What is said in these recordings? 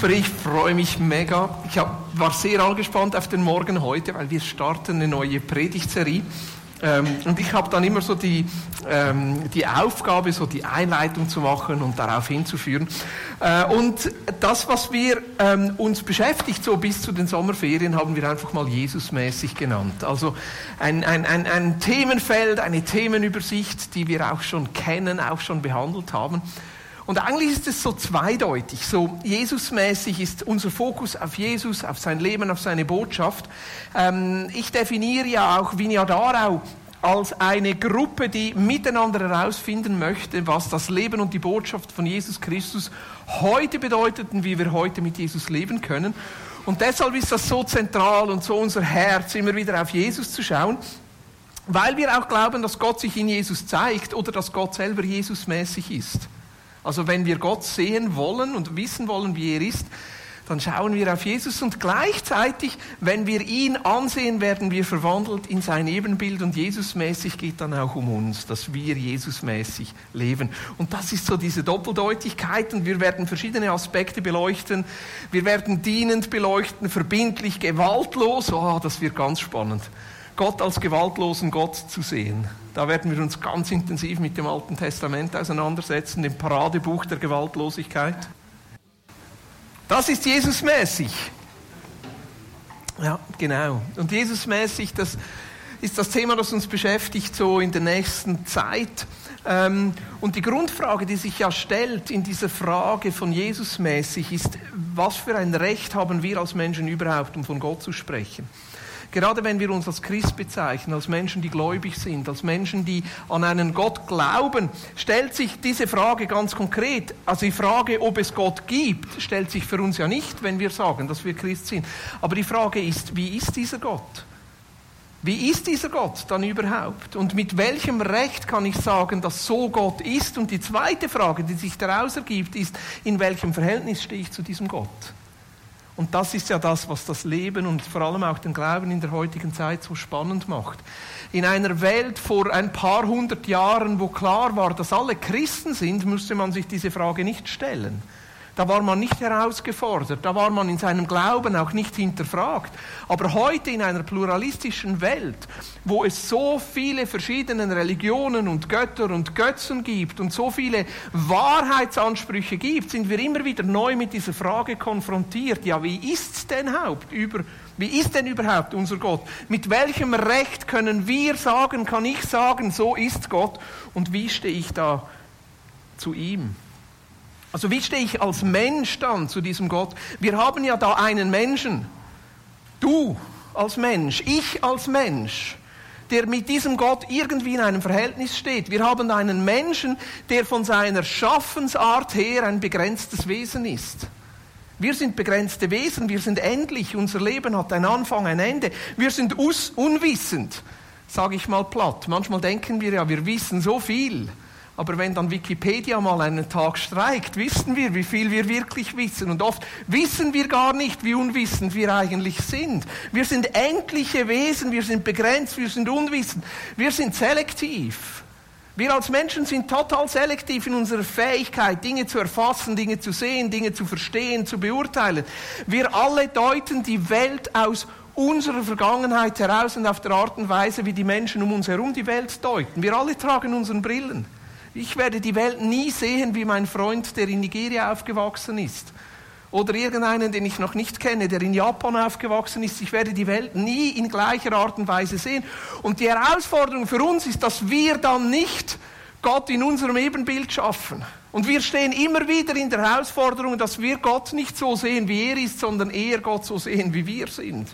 Super, ich freue mich mega. Ich hab, war sehr angespannt auf den Morgen heute, weil wir starten eine neue Predigtserie. Ähm, und ich habe dann immer so die, ähm, die Aufgabe, so die Einleitung zu machen und darauf hinzuführen. Äh, und das, was wir ähm, uns beschäftigt, so bis zu den Sommerferien, haben wir einfach mal Jesusmäßig genannt. Also ein, ein, ein, ein Themenfeld, eine Themenübersicht, die wir auch schon kennen, auch schon behandelt haben. Und eigentlich ist es so zweideutig. So Jesusmäßig ist unser Fokus auf Jesus, auf sein Leben, auf seine Botschaft. Ähm, ich definiere ja auch Vinja Darau als eine Gruppe, die miteinander herausfinden möchte, was das Leben und die Botschaft von Jesus Christus heute bedeutet und wie wir heute mit Jesus leben können. Und deshalb ist das so zentral und so unser Herz, immer wieder auf Jesus zu schauen, weil wir auch glauben, dass Gott sich in Jesus zeigt oder dass Gott selber Jesusmäßig ist. Also wenn wir Gott sehen wollen und wissen wollen, wie er ist, dann schauen wir auf Jesus und gleichzeitig, wenn wir ihn ansehen, werden wir verwandelt in sein Ebenbild und Jesusmäßig geht dann auch um uns, dass wir Jesusmäßig leben. Und das ist so diese Doppeldeutigkeit und wir werden verschiedene Aspekte beleuchten. Wir werden dienend beleuchten, verbindlich, gewaltlos. Oh, das wird ganz spannend. Gott als gewaltlosen Gott zu sehen. Da werden wir uns ganz intensiv mit dem Alten Testament auseinandersetzen, dem Paradebuch der Gewaltlosigkeit. Das ist Jesusmäßig. Ja, genau. Und Jesusmäßig, das ist das Thema, das uns beschäftigt so in der nächsten Zeit. Ähm, und die Grundfrage, die sich ja stellt in dieser Frage von Jesusmäßig, ist, was für ein Recht haben wir als Menschen überhaupt, um von Gott zu sprechen? Gerade wenn wir uns als Christ bezeichnen, als Menschen, die gläubig sind, als Menschen, die an einen Gott glauben, stellt sich diese Frage ganz konkret. Also die Frage, ob es Gott gibt, stellt sich für uns ja nicht, wenn wir sagen, dass wir Christ sind. Aber die Frage ist, wie ist dieser Gott? Wie ist dieser Gott dann überhaupt? Und mit welchem Recht kann ich sagen, dass so Gott ist? Und die zweite Frage, die sich daraus ergibt, ist, in welchem Verhältnis stehe ich zu diesem Gott? Und das ist ja das, was das Leben und vor allem auch den Glauben in der heutigen Zeit so spannend macht. In einer Welt vor ein paar hundert Jahren, wo klar war, dass alle Christen sind, musste man sich diese Frage nicht stellen. Da war man nicht herausgefordert, da war man in seinem Glauben auch nicht hinterfragt. Aber heute in einer pluralistischen Welt, wo es so viele verschiedene Religionen und Götter und Götzen gibt und so viele Wahrheitsansprüche gibt, sind wir immer wieder neu mit dieser Frage konfrontiert. Ja, wie ist's denn Haupt über wie ist denn überhaupt unser Gott? Mit welchem Recht können wir sagen, kann ich sagen, so ist Gott? Und wie stehe ich da zu ihm? Also wie stehe ich als Mensch dann zu diesem Gott? Wir haben ja da einen Menschen, du als Mensch, ich als Mensch, der mit diesem Gott irgendwie in einem Verhältnis steht. Wir haben einen Menschen, der von seiner Schaffensart her ein begrenztes Wesen ist. Wir sind begrenzte Wesen, wir sind endlich, unser Leben hat einen Anfang, ein Ende. Wir sind unwissend, sage ich mal platt. Manchmal denken wir ja, wir wissen so viel. Aber wenn dann Wikipedia mal einen Tag streikt, wissen wir, wie viel wir wirklich wissen. Und oft wissen wir gar nicht, wie unwissend wir eigentlich sind. Wir sind endliche Wesen, wir sind begrenzt, wir sind unwissend, wir sind selektiv. Wir als Menschen sind total selektiv in unserer Fähigkeit, Dinge zu erfassen, Dinge zu sehen, Dinge zu verstehen, zu beurteilen. Wir alle deuten die Welt aus unserer Vergangenheit heraus und auf der Art und Weise, wie die Menschen um uns herum die Welt deuten. Wir alle tragen unseren Brillen. Ich werde die Welt nie sehen wie mein Freund, der in Nigeria aufgewachsen ist. Oder irgendeinen, den ich noch nicht kenne, der in Japan aufgewachsen ist. Ich werde die Welt nie in gleicher Art und Weise sehen. Und die Herausforderung für uns ist, dass wir dann nicht Gott in unserem Ebenbild schaffen. Und wir stehen immer wieder in der Herausforderung, dass wir Gott nicht so sehen, wie er ist, sondern eher Gott so sehen, wie wir sind.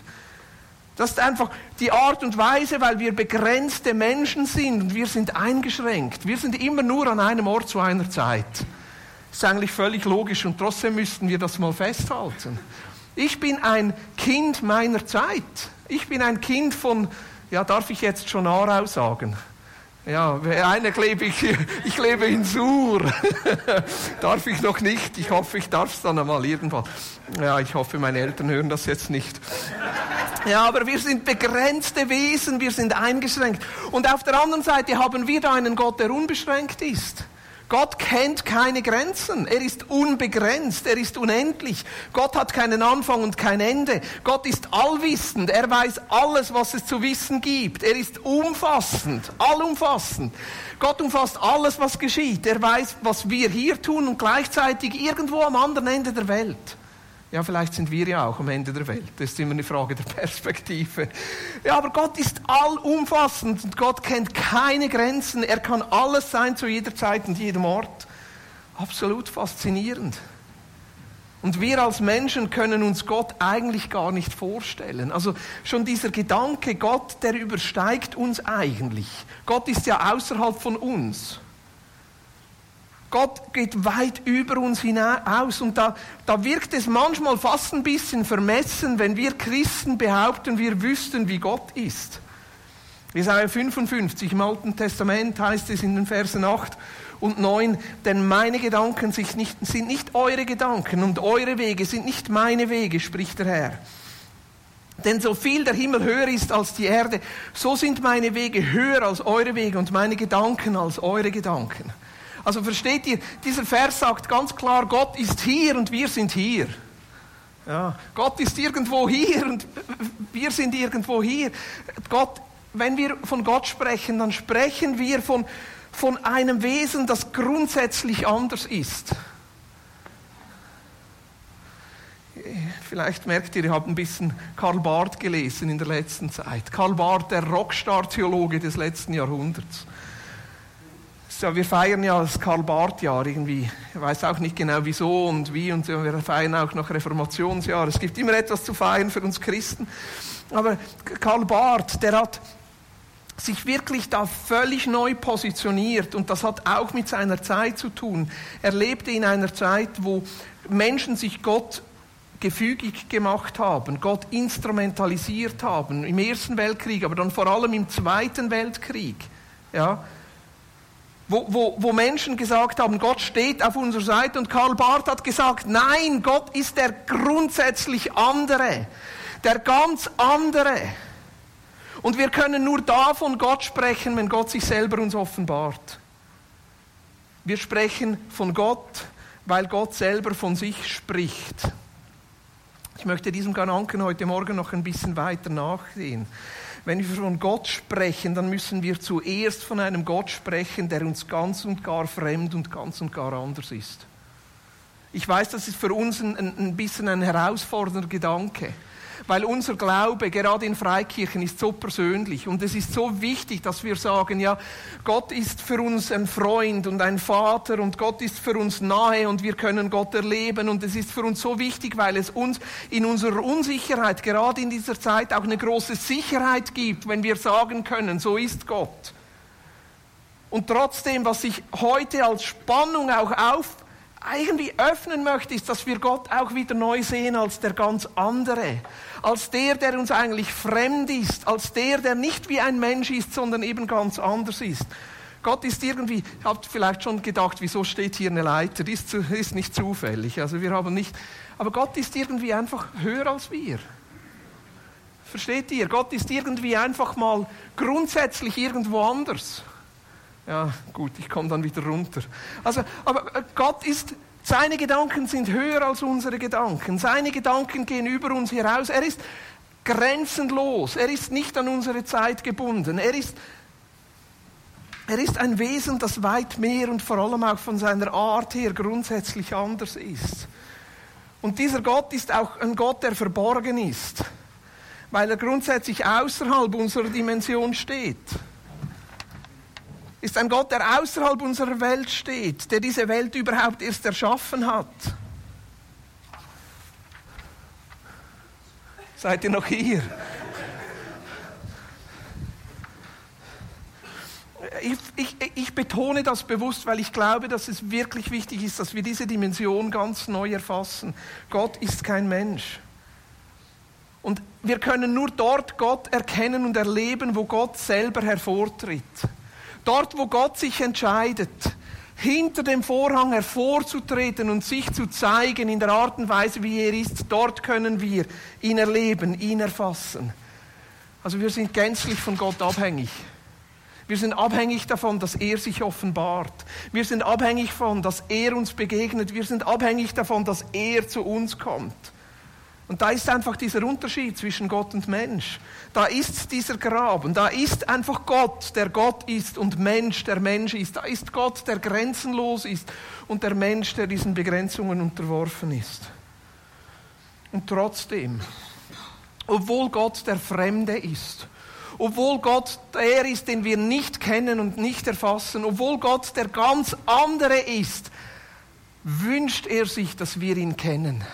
Das ist einfach die Art und Weise, weil wir begrenzte Menschen sind und wir sind eingeschränkt. Wir sind immer nur an einem Ort zu einer Zeit. Ist eigentlich völlig logisch und trotzdem müssten wir das mal festhalten. Ich bin ein Kind meiner Zeit. Ich bin ein Kind von, ja, darf ich jetzt schon Aarau sagen? Ja, eine lebe ich, ich lebe in Sur. darf ich noch nicht. Ich hoffe, ich darf es dann einmal irgendwann. Ja, ich hoffe, meine Eltern hören das jetzt nicht. Ja, aber wir sind begrenzte Wesen, wir sind eingeschränkt. Und auf der anderen Seite haben wir da einen Gott, der unbeschränkt ist. Gott kennt keine Grenzen. Er ist unbegrenzt. Er ist unendlich. Gott hat keinen Anfang und kein Ende. Gott ist allwissend. Er weiß alles, was es zu wissen gibt. Er ist umfassend, allumfassend. Gott umfasst alles, was geschieht. Er weiß, was wir hier tun und gleichzeitig irgendwo am anderen Ende der Welt. Ja, vielleicht sind wir ja auch am Ende der Welt. Das ist immer eine Frage der Perspektive. Ja, aber Gott ist allumfassend und Gott kennt keine Grenzen. Er kann alles sein zu jeder Zeit und jedem Ort. Absolut faszinierend. Und wir als Menschen können uns Gott eigentlich gar nicht vorstellen. Also schon dieser Gedanke, Gott, der übersteigt uns eigentlich. Gott ist ja außerhalb von uns. Gott geht weit über uns hinaus und da, da wirkt es manchmal fast ein bisschen vermessen, wenn wir Christen behaupten, wir wüssten, wie Gott ist. Jesaja 55 im Alten Testament heißt es in den Versen 8 und 9, denn meine Gedanken nicht, sind nicht eure Gedanken und eure Wege sind nicht meine Wege, spricht der Herr. Denn so viel der Himmel höher ist als die Erde, so sind meine Wege höher als eure Wege und meine Gedanken als eure Gedanken. Also versteht ihr, dieser Vers sagt ganz klar, Gott ist hier und wir sind hier. Ja, Gott ist irgendwo hier und wir sind irgendwo hier. Gott, wenn wir von Gott sprechen, dann sprechen wir von, von einem Wesen, das grundsätzlich anders ist. Vielleicht merkt ihr, ihr habt ein bisschen Karl Barth gelesen in der letzten Zeit. Karl Barth, der Rockstar-Theologe des letzten Jahrhunderts. So, wir feiern ja das Karl-Barth-Jahr irgendwie. Ich weiß auch nicht genau wieso und wie und wir feiern auch noch Reformationsjahr. Es gibt immer etwas zu feiern für uns Christen. Aber Karl Barth, der hat sich wirklich da völlig neu positioniert und das hat auch mit seiner Zeit zu tun. Er lebte in einer Zeit, wo Menschen sich Gott gefügig gemacht haben, Gott instrumentalisiert haben, im Ersten Weltkrieg, aber dann vor allem im Zweiten Weltkrieg. Ja, wo, wo, wo Menschen gesagt haben, Gott steht auf unserer Seite und Karl Barth hat gesagt, nein, Gott ist der grundsätzlich andere, der ganz andere. Und wir können nur davon Gott sprechen, wenn Gott sich selber uns offenbart. Wir sprechen von Gott, weil Gott selber von sich spricht. Ich möchte diesem Gedanken heute Morgen noch ein bisschen weiter nachsehen. Wenn wir von Gott sprechen, dann müssen wir zuerst von einem Gott sprechen, der uns ganz und gar fremd und ganz und gar anders ist. Ich weiß, das ist für uns ein, ein bisschen ein herausfordernder Gedanke weil unser Glaube gerade in Freikirchen ist so persönlich und es ist so wichtig, dass wir sagen, ja, Gott ist für uns ein Freund und ein Vater und Gott ist für uns nahe und wir können Gott erleben und es ist für uns so wichtig, weil es uns in unserer Unsicherheit, gerade in dieser Zeit, auch eine große Sicherheit gibt, wenn wir sagen können, so ist Gott. Und trotzdem, was sich heute als Spannung auch auf irgendwie öffnen möchte, ist, dass wir Gott auch wieder neu sehen als der ganz andere, als der, der uns eigentlich fremd ist, als der, der nicht wie ein Mensch ist, sondern eben ganz anders ist. Gott ist irgendwie, habt vielleicht schon gedacht, wieso steht hier eine Leiter? Die ist, ist nicht zufällig. Also wir haben nicht, aber Gott ist irgendwie einfach höher als wir. Versteht ihr? Gott ist irgendwie einfach mal grundsätzlich irgendwo anders. Ja, gut, ich komme dann wieder runter. Also, aber äh, Gott ist, seine Gedanken sind höher als unsere Gedanken. Seine Gedanken gehen über uns heraus. Er ist grenzenlos. Er ist nicht an unsere Zeit gebunden. Er ist, er ist ein Wesen, das weit mehr und vor allem auch von seiner Art her grundsätzlich anders ist. Und dieser Gott ist auch ein Gott, der verborgen ist, weil er grundsätzlich außerhalb unserer Dimension steht ist ein Gott, der außerhalb unserer Welt steht, der diese Welt überhaupt erst erschaffen hat. Seid ihr noch hier? Ich, ich, ich, betone das bewusst, weil ich glaube, dass es wirklich wichtig ist, dass wir diese Dimension ganz neu erfassen. Gott ist kein Mensch. Und wir können nur dort Gott erkennen und erleben, wo Gott selber hervortritt. Dort, wo Gott sich entscheidet, hinter dem Vorhang hervorzutreten und sich zu zeigen in der Art und Weise, wie er ist, dort können wir ihn erleben, ihn erfassen. Also wir sind gänzlich von Gott abhängig. Wir sind abhängig davon, dass er sich offenbart. Wir sind abhängig davon, dass er uns begegnet. Wir sind abhängig davon, dass er zu uns kommt. Und da ist einfach dieser Unterschied zwischen Gott und Mensch. Da ist dieser Grab und da ist einfach Gott, der Gott ist und Mensch, der Mensch ist. Da ist Gott, der grenzenlos ist und der Mensch, der diesen Begrenzungen unterworfen ist. Und trotzdem, obwohl Gott der Fremde ist, obwohl Gott der ist, den wir nicht kennen und nicht erfassen, obwohl Gott der ganz andere ist, wünscht er sich, dass wir ihn kennen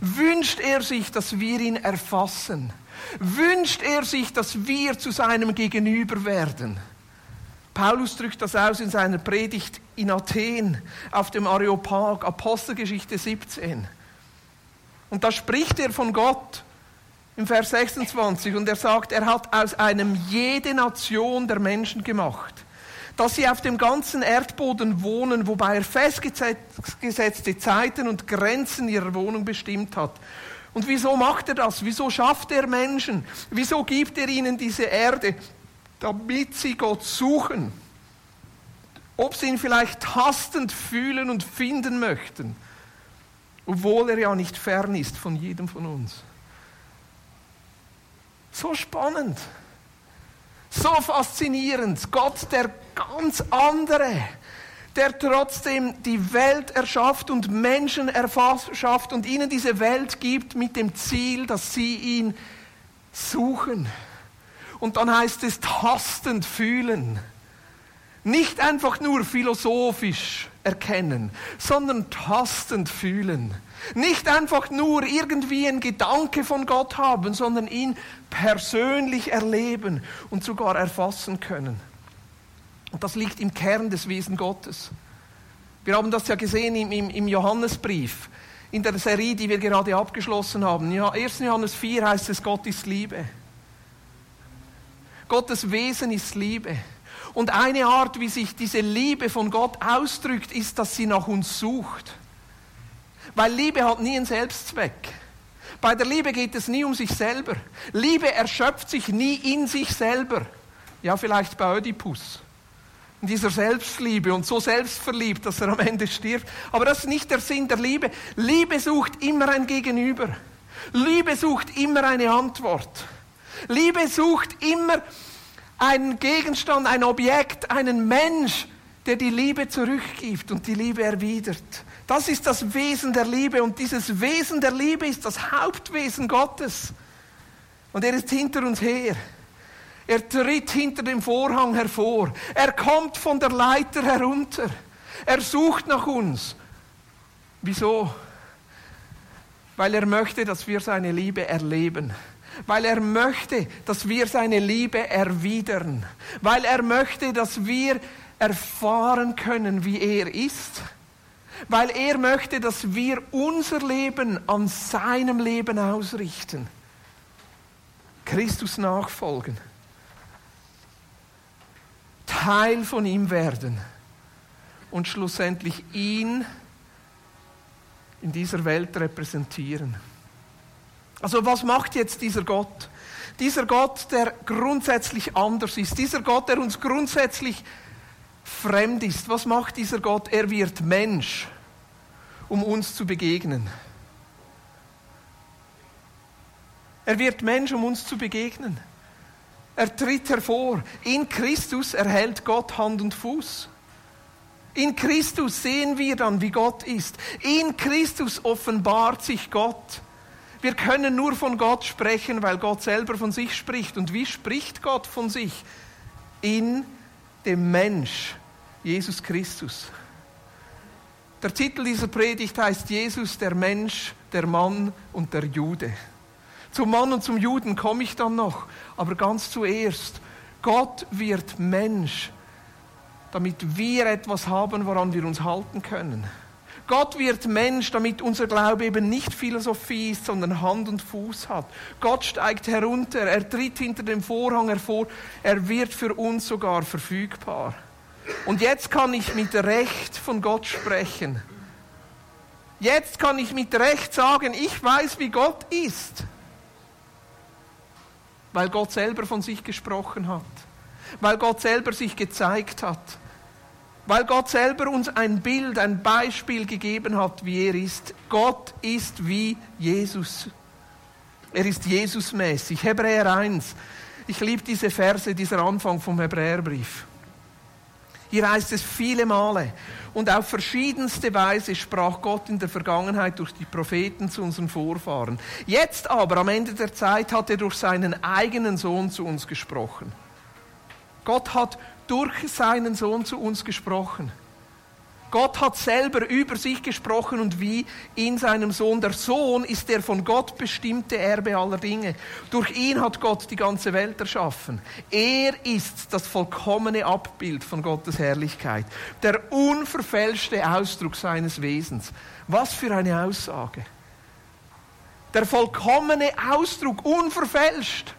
wünscht er sich, dass wir ihn erfassen. Wünscht er sich, dass wir zu seinem Gegenüber werden. Paulus drückt das aus in seiner Predigt in Athen auf dem Areopag, Apostelgeschichte 17. Und da spricht er von Gott im Vers 26 und er sagt, er hat aus einem jede Nation der Menschen gemacht dass sie auf dem ganzen Erdboden wohnen, wobei er festgesetzte Zeiten und Grenzen ihrer Wohnung bestimmt hat. Und wieso macht er das? Wieso schafft er Menschen? Wieso gibt er ihnen diese Erde? Damit sie Gott suchen. Ob sie ihn vielleicht tastend fühlen und finden möchten, obwohl er ja nicht fern ist von jedem von uns. So spannend. So faszinierend. Gott, der ganz andere, der trotzdem die Welt erschafft und Menschen erschafft und ihnen diese Welt gibt mit dem Ziel, dass sie ihn suchen. Und dann heißt es tastend fühlen. Nicht einfach nur philosophisch erkennen, sondern tastend fühlen. Nicht einfach nur irgendwie ein Gedanke von Gott haben, sondern ihn persönlich erleben und sogar erfassen können. Und das liegt im Kern des Wesen Gottes. Wir haben das ja gesehen im, im, im Johannesbrief, in der Serie, die wir gerade abgeschlossen haben. Ja, 1. Johannes 4 heißt es, Gott ist Liebe. Gottes Wesen ist Liebe. Und eine Art, wie sich diese Liebe von Gott ausdrückt, ist, dass sie nach uns sucht. Weil Liebe hat nie einen Selbstzweck. Bei der Liebe geht es nie um sich selber. Liebe erschöpft sich nie in sich selber. Ja, vielleicht bei Oedipus. In dieser Selbstliebe und so selbstverliebt, dass er am Ende stirbt. Aber das ist nicht der Sinn der Liebe. Liebe sucht immer ein Gegenüber. Liebe sucht immer eine Antwort. Liebe sucht immer einen Gegenstand, ein Objekt, einen Mensch, der die Liebe zurückgibt und die Liebe erwidert. Das ist das Wesen der Liebe und dieses Wesen der Liebe ist das Hauptwesen Gottes. Und er ist hinter uns her. Er tritt hinter dem Vorhang hervor. Er kommt von der Leiter herunter. Er sucht nach uns. Wieso? Weil er möchte, dass wir seine Liebe erleben. Weil er möchte, dass wir seine Liebe erwidern. Weil er möchte, dass wir erfahren können, wie er ist weil er möchte, dass wir unser Leben an seinem Leben ausrichten. Christus nachfolgen. Teil von ihm werden und schlussendlich ihn in dieser Welt repräsentieren. Also was macht jetzt dieser Gott? Dieser Gott, der grundsätzlich anders ist, dieser Gott, der uns grundsätzlich fremd ist. Was macht dieser Gott? Er wird Mensch, um uns zu begegnen. Er wird Mensch, um uns zu begegnen. Er tritt hervor. In Christus erhält Gott Hand und Fuß. In Christus sehen wir dann, wie Gott ist. In Christus offenbart sich Gott. Wir können nur von Gott sprechen, weil Gott selber von sich spricht. Und wie spricht Gott von sich? In dem Mensch, Jesus Christus. Der Titel dieser Predigt heißt Jesus, der Mensch, der Mann und der Jude. Zum Mann und zum Juden komme ich dann noch, aber ganz zuerst, Gott wird Mensch, damit wir etwas haben, woran wir uns halten können. Gott wird Mensch, damit unser Glaube eben nicht Philosophie ist, sondern Hand und Fuß hat. Gott steigt herunter, er tritt hinter dem Vorhang hervor, er wird für uns sogar verfügbar. Und jetzt kann ich mit Recht von Gott sprechen. Jetzt kann ich mit Recht sagen, ich weiß, wie Gott ist. Weil Gott selber von sich gesprochen hat. weil Gott selber sich gezeigt hat, weil Gott selber uns ein Bild, ein Beispiel gegeben hat, wie er ist. Gott ist wie Jesus. Er ist Jesusmäßig. Hebräer 1. Ich liebe diese Verse, dieser Anfang vom Hebräerbrief. Hier heißt es viele Male. Und auf verschiedenste Weise sprach Gott in der Vergangenheit durch die Propheten zu unseren Vorfahren. Jetzt aber, am Ende der Zeit, hat er durch seinen eigenen Sohn zu uns gesprochen. Gott hat durch seinen Sohn zu uns gesprochen. Gott hat selber über sich gesprochen und wie in seinem Sohn. Der Sohn ist der von Gott bestimmte Erbe aller Dinge. Durch ihn hat Gott die ganze Welt erschaffen. Er ist das vollkommene Abbild von Gottes Herrlichkeit. Der unverfälschte Ausdruck seines Wesens. Was für eine Aussage. Der vollkommene Ausdruck, unverfälscht.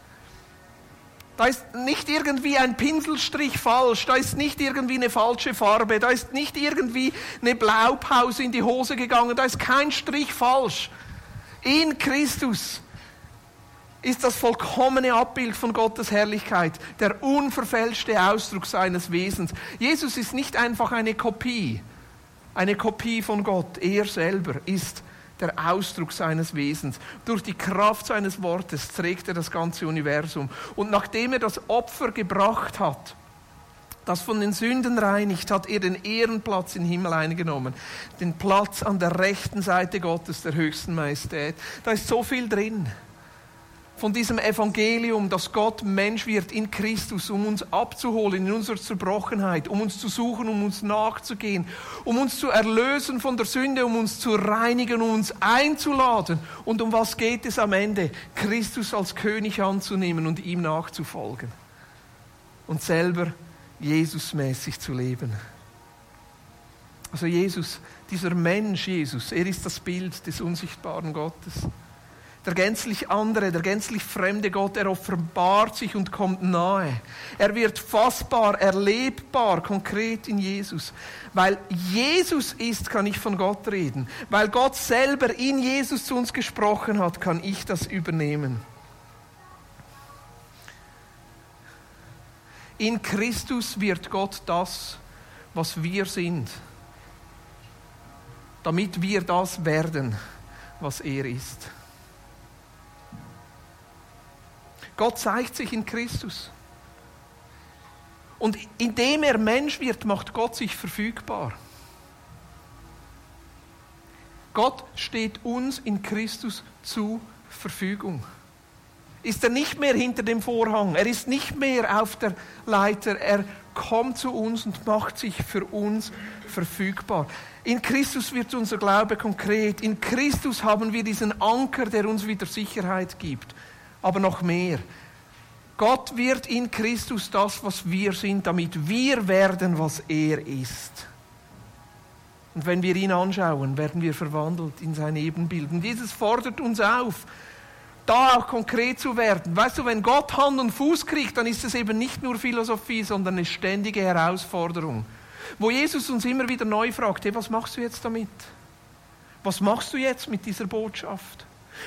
Da ist nicht irgendwie ein Pinselstrich falsch, da ist nicht irgendwie eine falsche Farbe, da ist nicht irgendwie eine Blaupause in die Hose gegangen, da ist kein Strich falsch. In Christus ist das vollkommene Abbild von Gottes Herrlichkeit, der unverfälschte Ausdruck seines Wesens. Jesus ist nicht einfach eine Kopie, eine Kopie von Gott, er selber ist der Ausdruck seines Wesens. Durch die Kraft seines Wortes trägt er das ganze Universum. Und nachdem er das Opfer gebracht hat, das von den Sünden reinigt, hat er den Ehrenplatz im Himmel eingenommen. Den Platz an der rechten Seite Gottes, der höchsten Majestät. Da ist so viel drin von diesem Evangelium, dass Gott Mensch wird in Christus, um uns abzuholen in unserer Zerbrochenheit, um uns zu suchen, um uns nachzugehen, um uns zu erlösen von der Sünde, um uns zu reinigen, um uns einzuladen. Und um was geht es am Ende? Christus als König anzunehmen und ihm nachzufolgen. Und selber Jesusmäßig zu leben. Also Jesus, dieser Mensch Jesus, er ist das Bild des unsichtbaren Gottes. Der gänzlich andere, der gänzlich fremde Gott, er offenbart sich und kommt nahe. Er wird fassbar, erlebbar, konkret in Jesus. Weil Jesus ist, kann ich von Gott reden. Weil Gott selber in Jesus zu uns gesprochen hat, kann ich das übernehmen. In Christus wird Gott das, was wir sind, damit wir das werden, was er ist. Gott zeigt sich in Christus. Und indem er Mensch wird, macht Gott sich verfügbar. Gott steht uns in Christus zur Verfügung. Ist er nicht mehr hinter dem Vorhang, er ist nicht mehr auf der Leiter, er kommt zu uns und macht sich für uns verfügbar. In Christus wird unser Glaube konkret, in Christus haben wir diesen Anker, der uns wieder Sicherheit gibt aber noch mehr. Gott wird in Christus das, was wir sind, damit wir werden, was er ist. Und wenn wir ihn anschauen, werden wir verwandelt in sein Ebenbild. Und Jesus fordert uns auf, da auch konkret zu werden. Weißt du, wenn Gott Hand und Fuß kriegt, dann ist es eben nicht nur Philosophie, sondern eine ständige Herausforderung. Wo Jesus uns immer wieder neu fragt, hey, was machst du jetzt damit? Was machst du jetzt mit dieser Botschaft?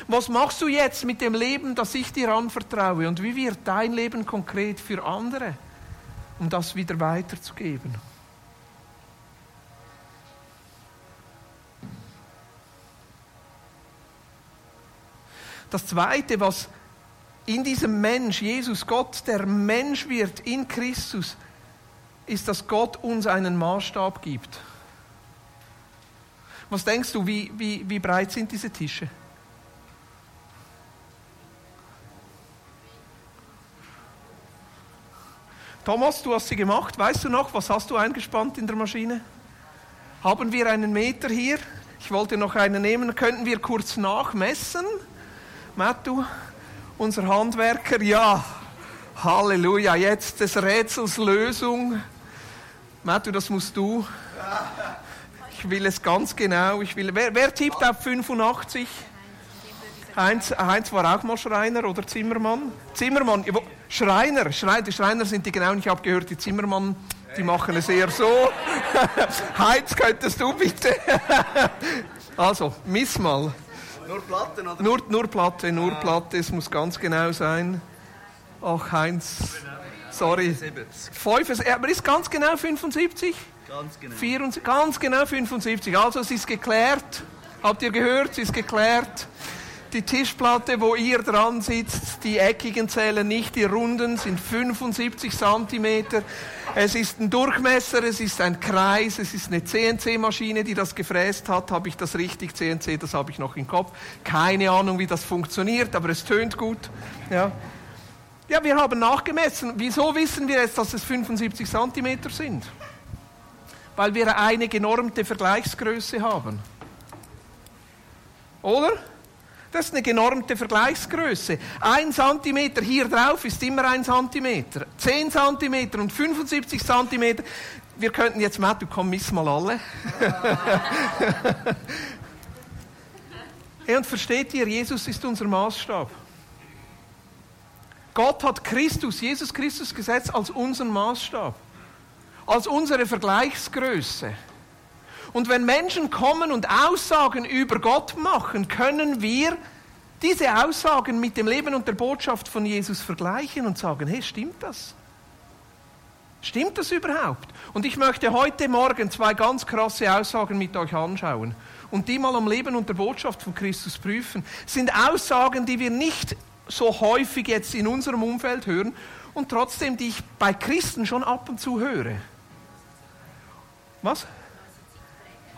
Was machst du jetzt mit dem Leben, das ich dir anvertraue? Und wie wird dein Leben konkret für andere, um das wieder weiterzugeben? Das Zweite, was in diesem Mensch, Jesus Gott, der Mensch wird in Christus, ist, dass Gott uns einen Maßstab gibt. Was denkst du, wie, wie, wie breit sind diese Tische? Thomas, du hast sie gemacht. Weißt du noch, was hast du eingespannt in der Maschine? Haben wir einen Meter hier? Ich wollte noch einen nehmen. Könnten wir kurz nachmessen? Mattu, unser Handwerker, ja. Halleluja, jetzt des Rätsels Lösung. Mattu, das musst du. Ich will es ganz genau. Ich will, wer, wer tippt auf 85? Heinz, Heinz war auch mal Schreiner oder Zimmermann. Zimmermann, Schreiner, Schreiner, die Schreiner sind die genau, ich habe gehört, die Zimmermann, die machen es eher so. Heinz, könntest du bitte? also, miss mal. Nur Platten, oder? Nur, nur Platte, nur Platte, es muss ganz genau sein. Ach, Heinz, Sorry. 75. Aber ist ganz genau 75? Ganz genau. 74, ganz genau 75. Also es ist geklärt. Habt ihr gehört? Es ist geklärt. Die Tischplatte, wo ihr dran sitzt, die eckigen zählen nicht, die runden sind 75 Zentimeter. Es ist ein Durchmesser, es ist ein Kreis, es ist eine CNC-Maschine, die das gefräst hat. Habe ich das richtig? CNC, das habe ich noch im Kopf. Keine Ahnung, wie das funktioniert, aber es tönt gut. Ja. Ja, wir haben nachgemessen. Wieso wissen wir jetzt, dass es 75 Zentimeter sind? Weil wir eine genormte Vergleichsgröße haben. Oder? Das ist eine genormte Vergleichsgröße. Ein Zentimeter hier drauf ist immer ein Zentimeter. Zehn Zentimeter und 75 Zentimeter. Wir könnten jetzt, Matt, du komm, miss mal alle. hey, und versteht ihr, Jesus ist unser Maßstab. Gott hat Christus, Jesus Christus gesetzt als unseren Maßstab. Als unsere Vergleichsgröße. Und wenn Menschen kommen und Aussagen über Gott machen, können wir diese Aussagen mit dem Leben und der Botschaft von Jesus vergleichen und sagen, hey, stimmt das? Stimmt das überhaupt? Und ich möchte heute Morgen zwei ganz krasse Aussagen mit euch anschauen und die mal am Leben und der Botschaft von Christus prüfen. Das sind Aussagen, die wir nicht so häufig jetzt in unserem Umfeld hören und trotzdem, die ich bei Christen schon ab und zu höre. Was?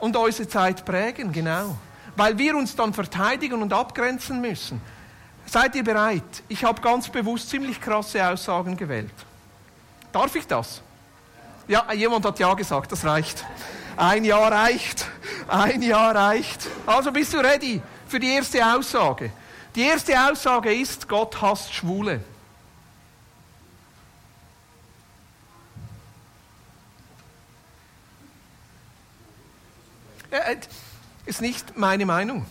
Und unsere Zeit prägen, genau. Weil wir uns dann verteidigen und abgrenzen müssen. Seid ihr bereit? Ich habe ganz bewusst ziemlich krasse Aussagen gewählt. Darf ich das? Ja, jemand hat ja gesagt, das reicht. Ein Jahr reicht. Ein Jahr reicht. Also bist du ready für die erste Aussage? Die erste Aussage ist, Gott hasst Schwule. Ist nicht meine Meinung.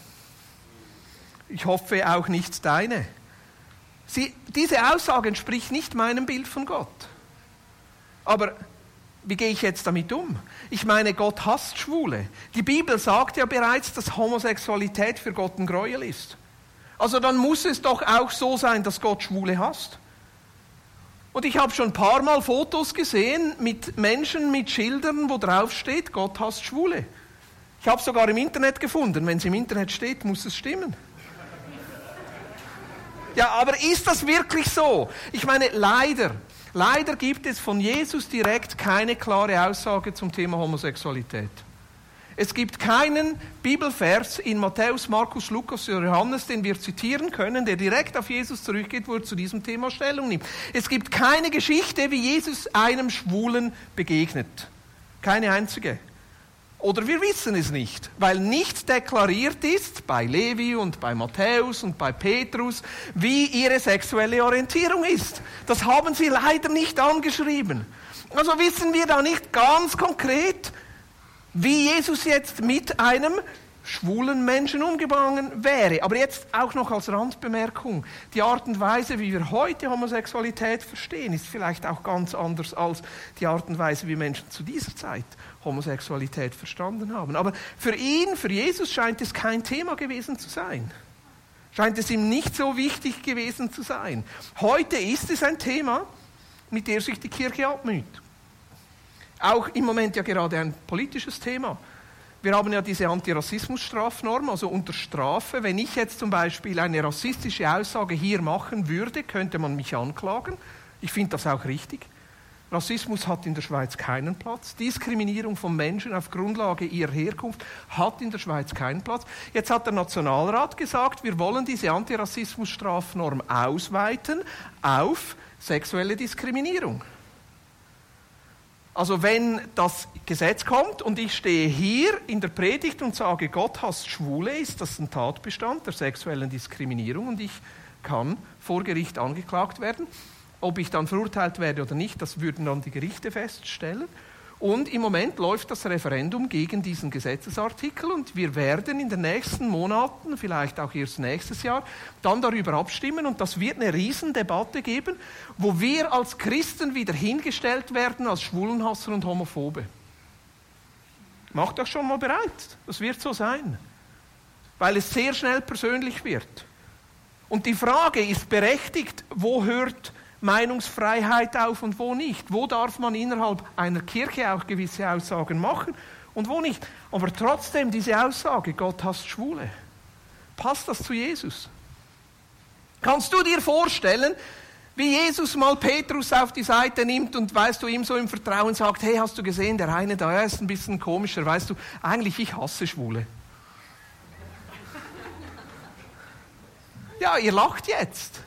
Ich hoffe auch nicht deine. Sie, diese Aussage entspricht nicht meinem Bild von Gott. Aber wie gehe ich jetzt damit um? Ich meine, Gott hasst Schwule. Die Bibel sagt ja bereits, dass Homosexualität für Gott ein Gräuel ist. Also dann muss es doch auch so sein, dass Gott Schwule hasst. Und ich habe schon ein paar Mal Fotos gesehen mit Menschen mit Schildern, wo drauf steht, Gott hasst Schwule. Ich habe es sogar im Internet gefunden. Wenn es im Internet steht, muss es stimmen. Ja, aber ist das wirklich so? Ich meine, leider, leider gibt es von Jesus direkt keine klare Aussage zum Thema Homosexualität. Es gibt keinen Bibelvers in Matthäus, Markus, Lukas oder Johannes, den wir zitieren können, der direkt auf Jesus zurückgeht, wo er zu diesem Thema Stellung nimmt. Es gibt keine Geschichte, wie Jesus einem Schwulen begegnet. Keine einzige. Oder wir wissen es nicht, weil nicht deklariert ist bei Levi und bei Matthäus und bei Petrus, wie ihre sexuelle Orientierung ist. Das haben sie leider nicht angeschrieben. Also wissen wir da nicht ganz konkret, wie Jesus jetzt mit einem schwulen Menschen umgegangen wäre. Aber jetzt auch noch als Randbemerkung. Die Art und Weise, wie wir heute Homosexualität verstehen, ist vielleicht auch ganz anders als die Art und Weise, wie Menschen zu dieser Zeit Homosexualität verstanden haben. Aber für ihn, für Jesus scheint es kein Thema gewesen zu sein. Scheint es ihm nicht so wichtig gewesen zu sein. Heute ist es ein Thema, mit dem sich die Kirche abmüht. Auch im Moment ja gerade ein politisches Thema. Wir haben ja diese Antirassismus-Strafnorm, also unter Strafe. Wenn ich jetzt zum Beispiel eine rassistische Aussage hier machen würde, könnte man mich anklagen. Ich finde das auch richtig. Rassismus hat in der Schweiz keinen Platz. Diskriminierung von Menschen auf Grundlage ihrer Herkunft hat in der Schweiz keinen Platz. Jetzt hat der Nationalrat gesagt, wir wollen diese Antirassismus-Strafnorm ausweiten auf sexuelle Diskriminierung. Also wenn das Gesetz kommt und ich stehe hier in der Predigt und sage, Gott hasst Schwule, ist das ein Tatbestand der sexuellen Diskriminierung und ich kann vor Gericht angeklagt werden. Ob ich dann verurteilt werde oder nicht, das würden dann die Gerichte feststellen. Und im Moment läuft das Referendum gegen diesen Gesetzesartikel und wir werden in den nächsten Monaten, vielleicht auch erst nächstes Jahr, dann darüber abstimmen und das wird eine Riesendebatte geben, wo wir als Christen wieder hingestellt werden als Schwulenhasser und Homophobe. Macht euch schon mal bereit, das wird so sein, weil es sehr schnell persönlich wird. Und die Frage ist berechtigt, wo hört Meinungsfreiheit auf und wo nicht? Wo darf man innerhalb einer Kirche auch gewisse Aussagen machen und wo nicht? Aber trotzdem diese Aussage, Gott hasst Schwule. Passt das zu Jesus? Kannst du dir vorstellen, wie Jesus mal Petrus auf die Seite nimmt und weißt du, ihm so im Vertrauen sagt, hey, hast du gesehen, der eine da, ist ein bisschen komischer, weißt du, eigentlich ich hasse Schwule. Ja, ihr lacht jetzt.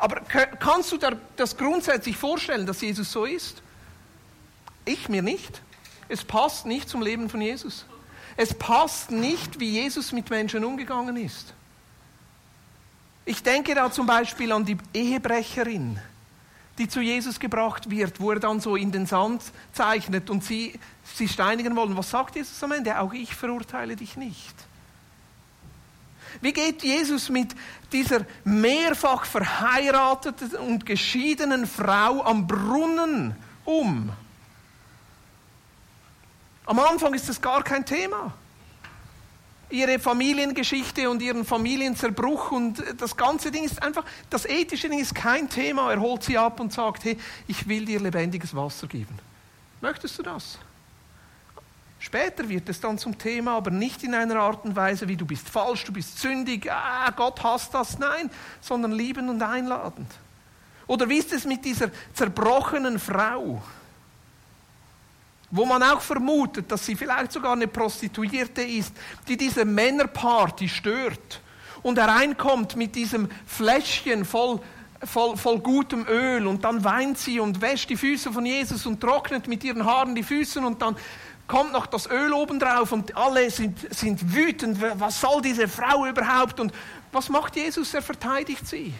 Aber kannst du das grundsätzlich vorstellen, dass Jesus so ist? Ich mir nicht. Es passt nicht zum Leben von Jesus. Es passt nicht, wie Jesus mit Menschen umgegangen ist. Ich denke da zum Beispiel an die Ehebrecherin, die zu Jesus gebracht wird, wo er dann so in den Sand zeichnet und sie, sie steinigen wollen. Was sagt Jesus am Ende? Auch ich verurteile dich nicht. Wie geht Jesus mit dieser mehrfach verheirateten und geschiedenen Frau am Brunnen um? Am Anfang ist das gar kein Thema. Ihre Familiengeschichte und ihren Familienzerbruch und das ganze Ding ist einfach, das ethische Ding ist kein Thema. Er holt sie ab und sagt, hey, ich will dir lebendiges Wasser geben. Möchtest du das? Später wird es dann zum Thema, aber nicht in einer Art und Weise, wie du bist falsch, du bist sündig, ah, Gott hasst das, nein, sondern liebend und einladend. Oder wie ist es mit dieser zerbrochenen Frau, wo man auch vermutet, dass sie vielleicht sogar eine Prostituierte ist, die diese Männerparty stört und hereinkommt mit diesem Fläschchen voll voll, voll gutem Öl und dann weint sie und wäscht die Füße von Jesus und trocknet mit ihren Haaren die Füße und dann kommt noch das Öl obendrauf und alle sind, sind wütend. Was soll diese Frau überhaupt? Und was macht Jesus? Er verteidigt sie.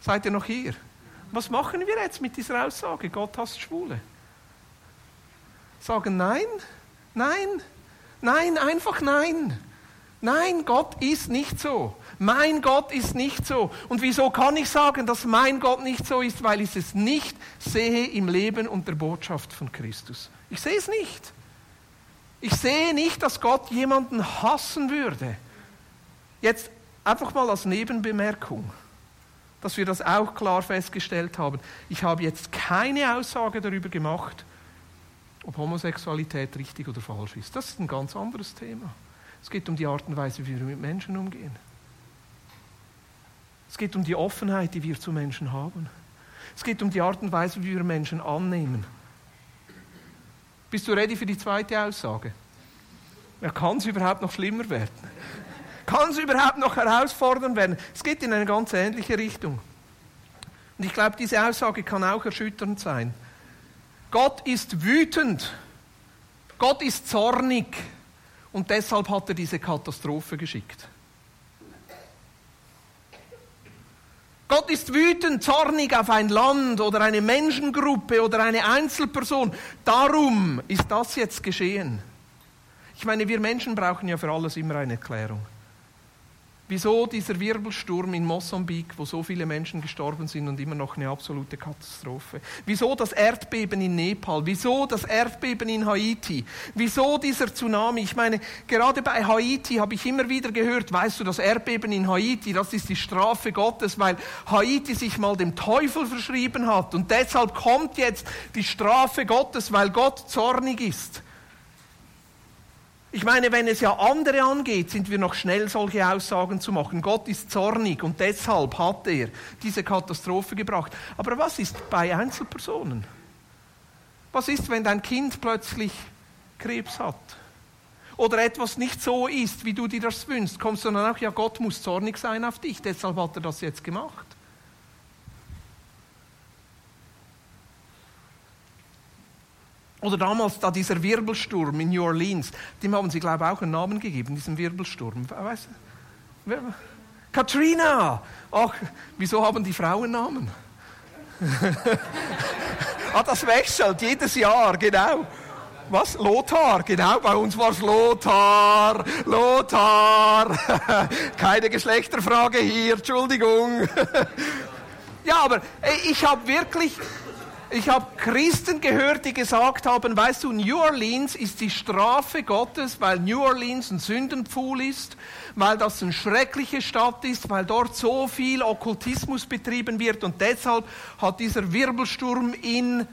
Seid ihr noch hier? Was machen wir jetzt mit dieser Aussage? Gott hasst Schwule. Sagen nein, nein, nein, einfach nein. Nein, Gott ist nicht so. Mein Gott ist nicht so. Und wieso kann ich sagen, dass mein Gott nicht so ist? Weil ich es nicht sehe im Leben und der Botschaft von Christus. Ich sehe es nicht. Ich sehe nicht, dass Gott jemanden hassen würde. Jetzt einfach mal als Nebenbemerkung, dass wir das auch klar festgestellt haben. Ich habe jetzt keine Aussage darüber gemacht, ob Homosexualität richtig oder falsch ist. Das ist ein ganz anderes Thema. Es geht um die Art und Weise, wie wir mit Menschen umgehen. Es geht um die Offenheit, die wir zu Menschen haben. Es geht um die Art und Weise, wie wir Menschen annehmen. Bist du ready für die zweite Aussage? Ja, kann es überhaupt noch schlimmer werden? Kann es überhaupt noch herausfordernd werden? Es geht in eine ganz ähnliche Richtung. Und ich glaube, diese Aussage kann auch erschütternd sein. Gott ist wütend. Gott ist zornig. Und deshalb hat er diese Katastrophe geschickt. Gott ist wütend, zornig auf ein Land oder eine Menschengruppe oder eine Einzelperson. Darum ist das jetzt geschehen. Ich meine, wir Menschen brauchen ja für alles immer eine Erklärung. Wieso dieser Wirbelsturm in Mosambik, wo so viele Menschen gestorben sind und immer noch eine absolute Katastrophe? Wieso das Erdbeben in Nepal? Wieso das Erdbeben in Haiti? Wieso dieser Tsunami? Ich meine, gerade bei Haiti habe ich immer wieder gehört, weißt du, das Erdbeben in Haiti, das ist die Strafe Gottes, weil Haiti sich mal dem Teufel verschrieben hat und deshalb kommt jetzt die Strafe Gottes, weil Gott zornig ist. Ich meine, wenn es ja andere angeht, sind wir noch schnell solche Aussagen zu machen. Gott ist zornig und deshalb hat er diese Katastrophe gebracht. Aber was ist bei Einzelpersonen? Was ist, wenn dein Kind plötzlich Krebs hat? Oder etwas nicht so ist, wie du dir das wünschst? Kommst du dann auch, ja, Gott muss zornig sein auf dich, deshalb hat er das jetzt gemacht. Oder damals da dieser Wirbelsturm in New Orleans, dem haben sie, glaube ich, auch einen Namen gegeben, diesem Wirbelsturm. Weißt du? Katrina! Ach, wieso haben die Frauen Namen? ah, das wechselt jedes Jahr, genau. Was? Lothar, genau, bei uns war es Lothar, Lothar. Keine Geschlechterfrage hier, Entschuldigung. ja, aber ich habe wirklich Ich habe Christen gehört, die gesagt haben, weißt du, New Orleans ist die Strafe Gottes, weil New Orleans ein Sündenpfuhl ist, weil das eine schreckliche Stadt ist, weil dort so viel Okkultismus betrieben wird und deshalb hat dieser Wirbelsturm in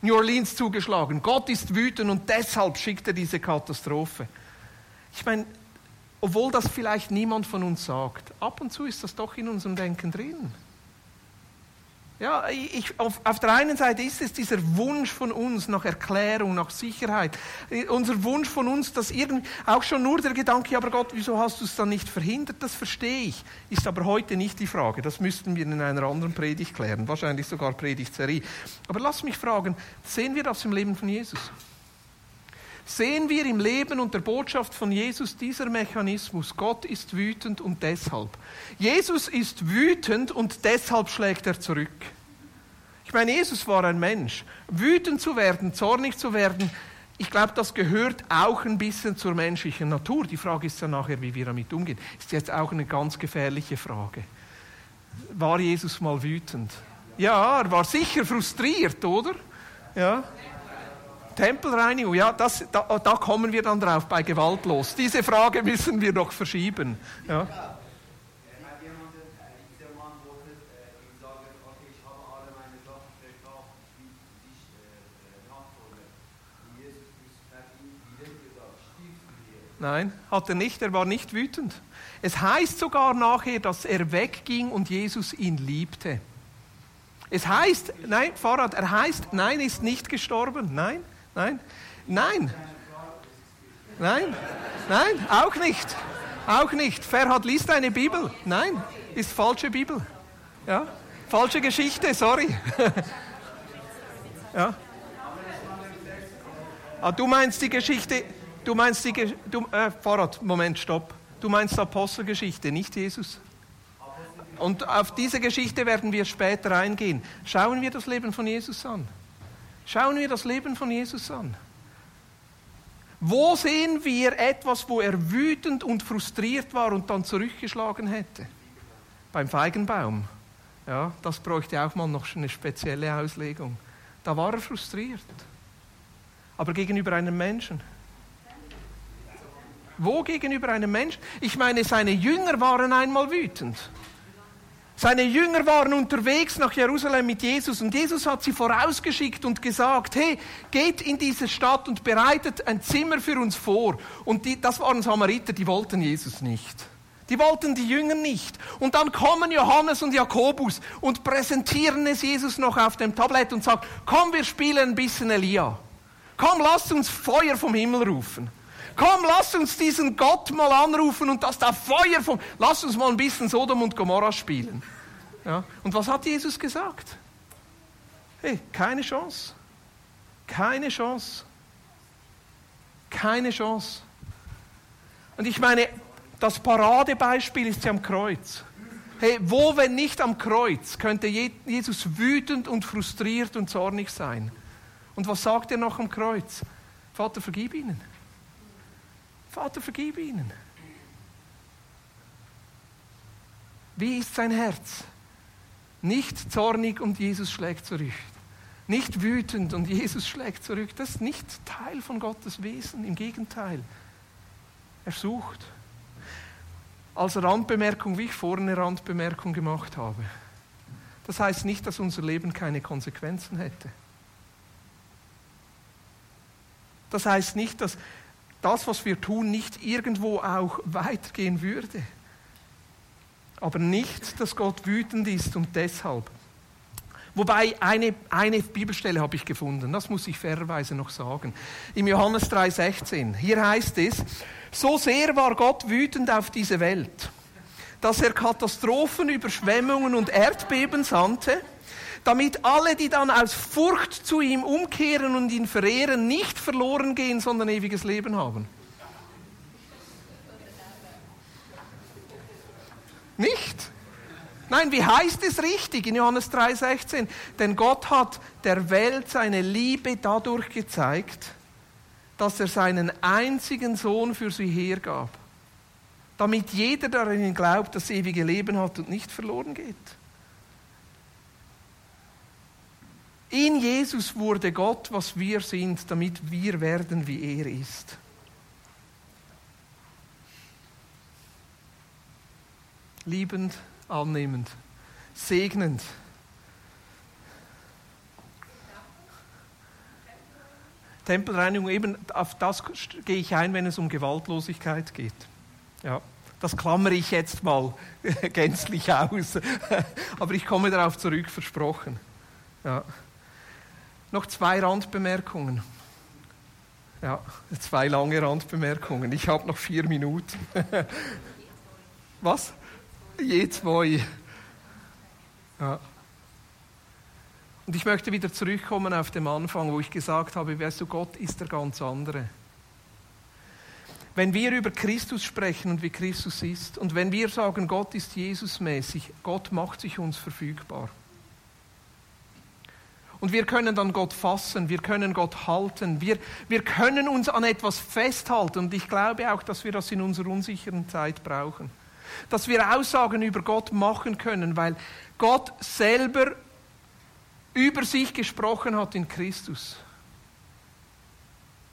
New Orleans zugeschlagen. Gott ist wütend und deshalb schickt er diese Katastrophe. Ich meine, obwohl das vielleicht niemand von uns sagt, ab und zu ist das doch in unserem Denken drin. Ja, ich, auf, auf, der einen Seite ist es dieser Wunsch von uns nach Erklärung, nach Sicherheit. Äh, unser Wunsch von uns, dass irgendwie, auch schon nur der Gedanke, aber Gott, wieso hast du es dann nicht verhindert? Das verstehe ich. Ist aber heute nicht die Frage. Das müssten wir in einer anderen Predigt klären. Wahrscheinlich sogar Predigtserie. Aber lass mich fragen, sehen wir das im Leben von Jesus? Sehen wir im Leben und der Botschaft von Jesus dieser Mechanismus? Gott ist wütend und deshalb. Jesus ist wütend und deshalb schlägt er zurück. Ich meine, Jesus war ein Mensch. Wütend zu werden, zornig zu werden, ich glaube, das gehört auch ein bisschen zur menschlichen Natur. Die Frage ist dann nachher, wie wir damit umgehen. Ist jetzt auch eine ganz gefährliche Frage. War Jesus mal wütend? Ja, er war sicher frustriert, oder? Ja. Tempelreinigung, ja, das, da, da, kommen wir dann drauf bei gewaltlos. Diese Frage müssen wir noch verschieben. Ja. Nein, hat er nicht, er war nicht wütend. Es heißt sogar nachher, dass er wegging und Jesus ihn liebte. Es heißt, nein, Fahrrad, er heißt, nein, ist nicht gestorben. Nein, Nein? Nein. Nein? Nein? Auch nicht. Auch nicht. Ferhat liest eine Bibel. Nein, ist falsche Bibel. Ja? Falsche Geschichte, sorry. ja? Ah, du meinst die Geschichte, du meinst die, du, äh, Fahrrad, Moment, stopp. Du meinst Apostelgeschichte, nicht Jesus. Und auf diese Geschichte werden wir später eingehen. Schauen wir das Leben von Jesus an. Schauen wir das Leben von Jesus an. Wo sehen wir etwas, wo er wütend und frustriert war und dann zurückgeschlagen hätte? Beim Feigenbaum. Ja, das bräuchte auch mal noch eine spezielle Auslegung. Da war er frustriert. Aber gegenüber einem Menschen. Wo gegenüber einem Menschen? Ich meine, seine Jünger waren einmal wütend. Seine Jünger waren unterwegs nach Jerusalem mit Jesus und Jesus hat sie vorausgeschickt und gesagt, hey, geht in diese Stadt und bereitet ein Zimmer für uns vor. Und die, das waren Samariter, die wollten Jesus nicht. Die wollten die Jünger nicht. Und dann kommen Johannes und Jakobus und präsentieren es Jesus noch auf dem Tablett und sagen, komm, wir spielen ein bisschen Elia. Komm, lasst uns Feuer vom Himmel rufen. Komm, lass uns diesen Gott mal anrufen und das da Feuer vom. Lass uns mal ein bisschen Sodom und Gomorra spielen. Ja? Und was hat Jesus gesagt? Hey, keine Chance. Keine Chance. Keine Chance. Und ich meine, das Paradebeispiel ist ja am Kreuz. Hey, wo, wenn nicht am Kreuz, könnte Jesus wütend und frustriert und zornig sein? Und was sagt er noch am Kreuz? Vater, vergib ihnen. Vater, vergib ihnen. Wie ist sein Herz? Nicht zornig und Jesus schlägt zurück. Nicht wütend und Jesus schlägt zurück. Das ist nicht Teil von Gottes Wesen. Im Gegenteil. Er sucht. Als Randbemerkung, wie ich vorhin eine Randbemerkung gemacht habe. Das heißt nicht, dass unser Leben keine Konsequenzen hätte. Das heißt nicht, dass das, was wir tun, nicht irgendwo auch weitergehen würde. Aber nicht, dass Gott wütend ist und deshalb. Wobei eine, eine Bibelstelle habe ich gefunden, das muss ich fairerweise noch sagen. Im Johannes 3,16. Hier heißt es: So sehr war Gott wütend auf diese Welt, dass er Katastrophen, Überschwemmungen und Erdbeben sandte damit alle, die dann aus Furcht zu ihm umkehren und ihn verehren, nicht verloren gehen, sondern ewiges Leben haben. Nicht? Nein, wie heißt es richtig in Johannes 3:16? Denn Gott hat der Welt seine Liebe dadurch gezeigt, dass er seinen einzigen Sohn für sie hergab, damit jeder darin glaubt, das ewige Leben hat und nicht verloren geht. In Jesus wurde Gott, was wir sind, damit wir werden, wie er ist. Liebend, annehmend, segnend. Tempelreinigung, eben auf das gehe ich ein, wenn es um Gewaltlosigkeit geht. Ja, das klammere ich jetzt mal gänzlich aus. Aber ich komme darauf zurück, versprochen. Ja. Noch zwei Randbemerkungen. Ja, zwei lange Randbemerkungen. Ich habe noch vier Minuten. Was? Je zwei. Ja. Und ich möchte wieder zurückkommen auf den Anfang, wo ich gesagt habe, weißt du, Gott ist der ganz andere. Wenn wir über Christus sprechen und wie Christus ist, und wenn wir sagen, Gott ist Jesusmäßig, Gott macht sich uns verfügbar. Und wir können dann Gott fassen, wir können Gott halten, wir, wir können uns an etwas festhalten. Und ich glaube auch, dass wir das in unserer unsicheren Zeit brauchen. Dass wir Aussagen über Gott machen können, weil Gott selber über sich gesprochen hat in Christus.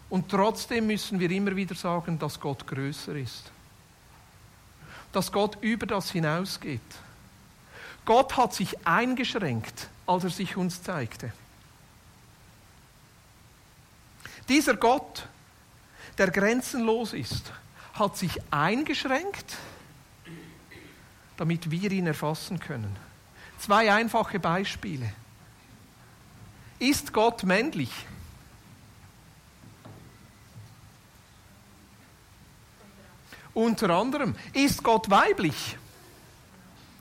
Und trotzdem müssen wir immer wieder sagen, dass Gott größer ist. Dass Gott über das hinausgeht. Gott hat sich eingeschränkt, als er sich uns zeigte. Dieser Gott, der grenzenlos ist, hat sich eingeschränkt, damit wir ihn erfassen können. Zwei einfache Beispiele. Ist Gott männlich? Unter anderem. Ist Gott weiblich?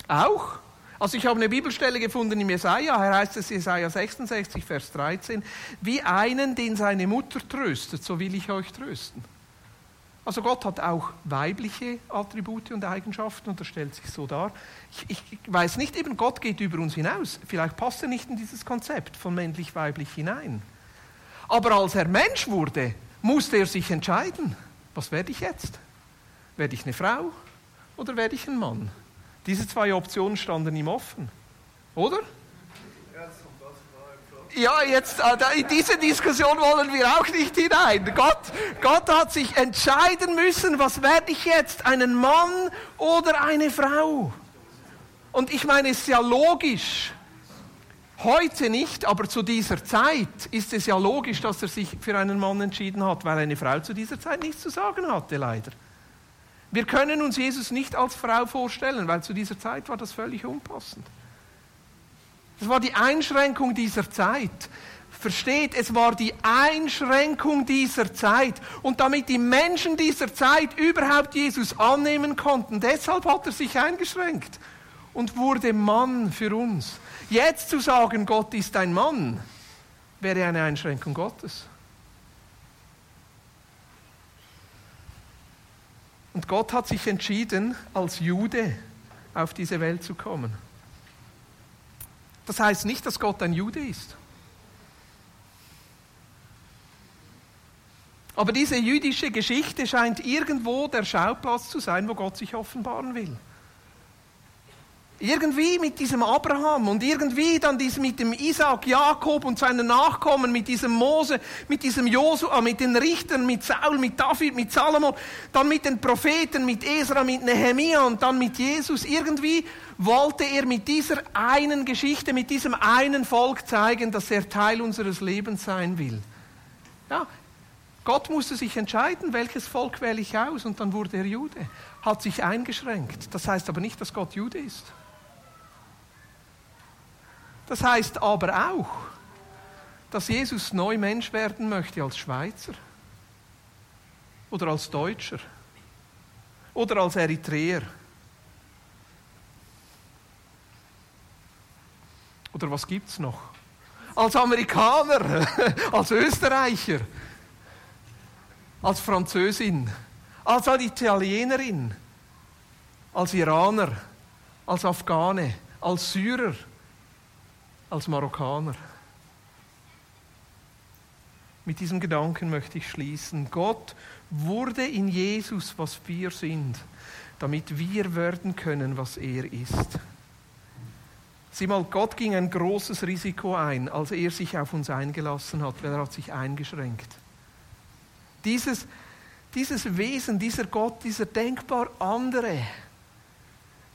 Auch. Also ich habe eine Bibelstelle gefunden im Jesaja, hier heißt es Jesaja 66, Vers 13, wie einen, den seine Mutter tröstet, so will ich euch trösten. Also Gott hat auch weibliche Attribute und Eigenschaften und das stellt sich so dar. Ich, ich, weiß nicht, eben Gott geht über uns hinaus. Vielleicht passt er nicht in dieses Konzept von männlich-weiblich hinein. Aber als er Mensch wurde, musste er sich entscheiden, was werde ich jetzt? Werde ich eine Frau oder werde ich ein Mann? Diese zwei Optionen standen ihm offen. Oder? Ja, jetzt äh, in diese Diskussion wollen wir auch nicht hinein. Gott, Gott hat sich entscheiden müssen, was werde ich jetzt, einen Mann oder eine Frau? Und ich meine, es ist ja logisch. Heute nicht, aber zu dieser Zeit ist es ja logisch, dass er sich für einen Mann entschieden hat, weil eine Frau zu dieser Zeit nichts zu sagen hatte, leider. Wir können uns Jesus nicht als Frau vorstellen, weil zu dieser Zeit war das völlig unpassend. Das war die Einschränkung dieser Zeit. Versteht, es war die Einschränkung dieser Zeit. Und damit die Menschen dieser Zeit überhaupt Jesus annehmen konnten, deshalb hat er sich eingeschränkt und wurde Mann für uns. Jetzt zu sagen, Gott ist ein Mann, wäre eine Einschränkung Gottes. Und Gott hat sich entschieden, als Jude auf diese Welt zu kommen. Das heißt nicht, dass Gott ein Jude ist. Aber diese jüdische Geschichte scheint irgendwo der Schauplatz zu sein, wo Gott sich offenbaren will. Irgendwie mit diesem Abraham und irgendwie dann mit dem Isaac, Jakob und seinen Nachkommen, mit diesem Mose, mit diesem Josua, mit den Richtern, mit Saul, mit David, mit Salomon, dann mit den Propheten, mit Esra, mit Nehemia und dann mit Jesus. Irgendwie wollte er mit dieser einen Geschichte, mit diesem einen Volk zeigen, dass er Teil unseres Lebens sein will. Ja, Gott musste sich entscheiden, welches Volk wähle ich aus und dann wurde er Jude. Hat sich eingeschränkt. Das heißt aber nicht, dass Gott Jude ist. Das heißt aber auch, dass Jesus neu Mensch werden möchte als Schweizer oder als Deutscher oder als Eritreer oder was gibt es noch? Als Amerikaner, als Österreicher, als Französin, als Italienerin, als Iraner, als Afghane, als Syrer als Marokkaner. Mit diesem Gedanken möchte ich schließen. Gott wurde in Jesus, was wir sind, damit wir werden können, was er ist. Sieh mal, Gott ging ein großes Risiko ein, als er sich auf uns eingelassen hat, weil er hat sich eingeschränkt. Dieses, dieses Wesen, dieser Gott, dieser denkbar andere,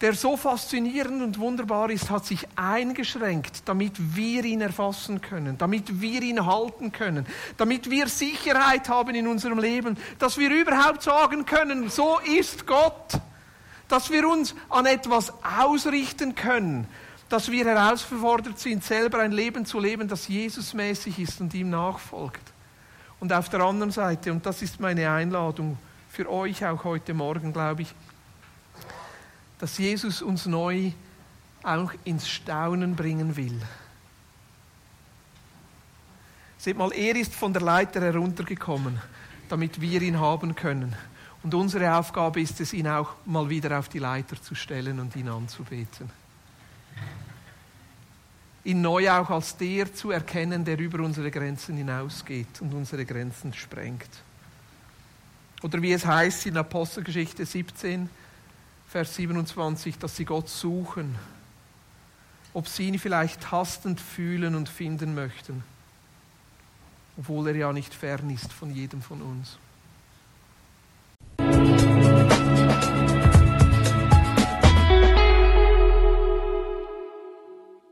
der so faszinierend und wunderbar ist, hat sich eingeschränkt, damit wir ihn erfassen können, damit wir ihn halten können, damit wir Sicherheit haben in unserem Leben, dass wir überhaupt sagen können, so ist Gott, dass wir uns an etwas ausrichten können, dass wir herausgefordert sind, selber ein Leben zu leben, das Jesusmäßig ist und ihm nachfolgt. Und auf der anderen Seite, und das ist meine Einladung für euch auch heute Morgen, glaube ich, dass Jesus uns neu auch ins Staunen bringen will. Seht mal, er ist von der Leiter heruntergekommen, damit wir ihn haben können. Und unsere Aufgabe ist es, ihn auch mal wieder auf die Leiter zu stellen und ihn anzubeten. Ihn neu auch als der zu erkennen, der über unsere Grenzen hinausgeht und unsere Grenzen sprengt. Oder wie es heißt in Apostelgeschichte 17, Vers 27, dass sie Gott suchen, ob sie ihn vielleicht hastend fühlen und finden möchten, obwohl er ja nicht fern ist von jedem von uns.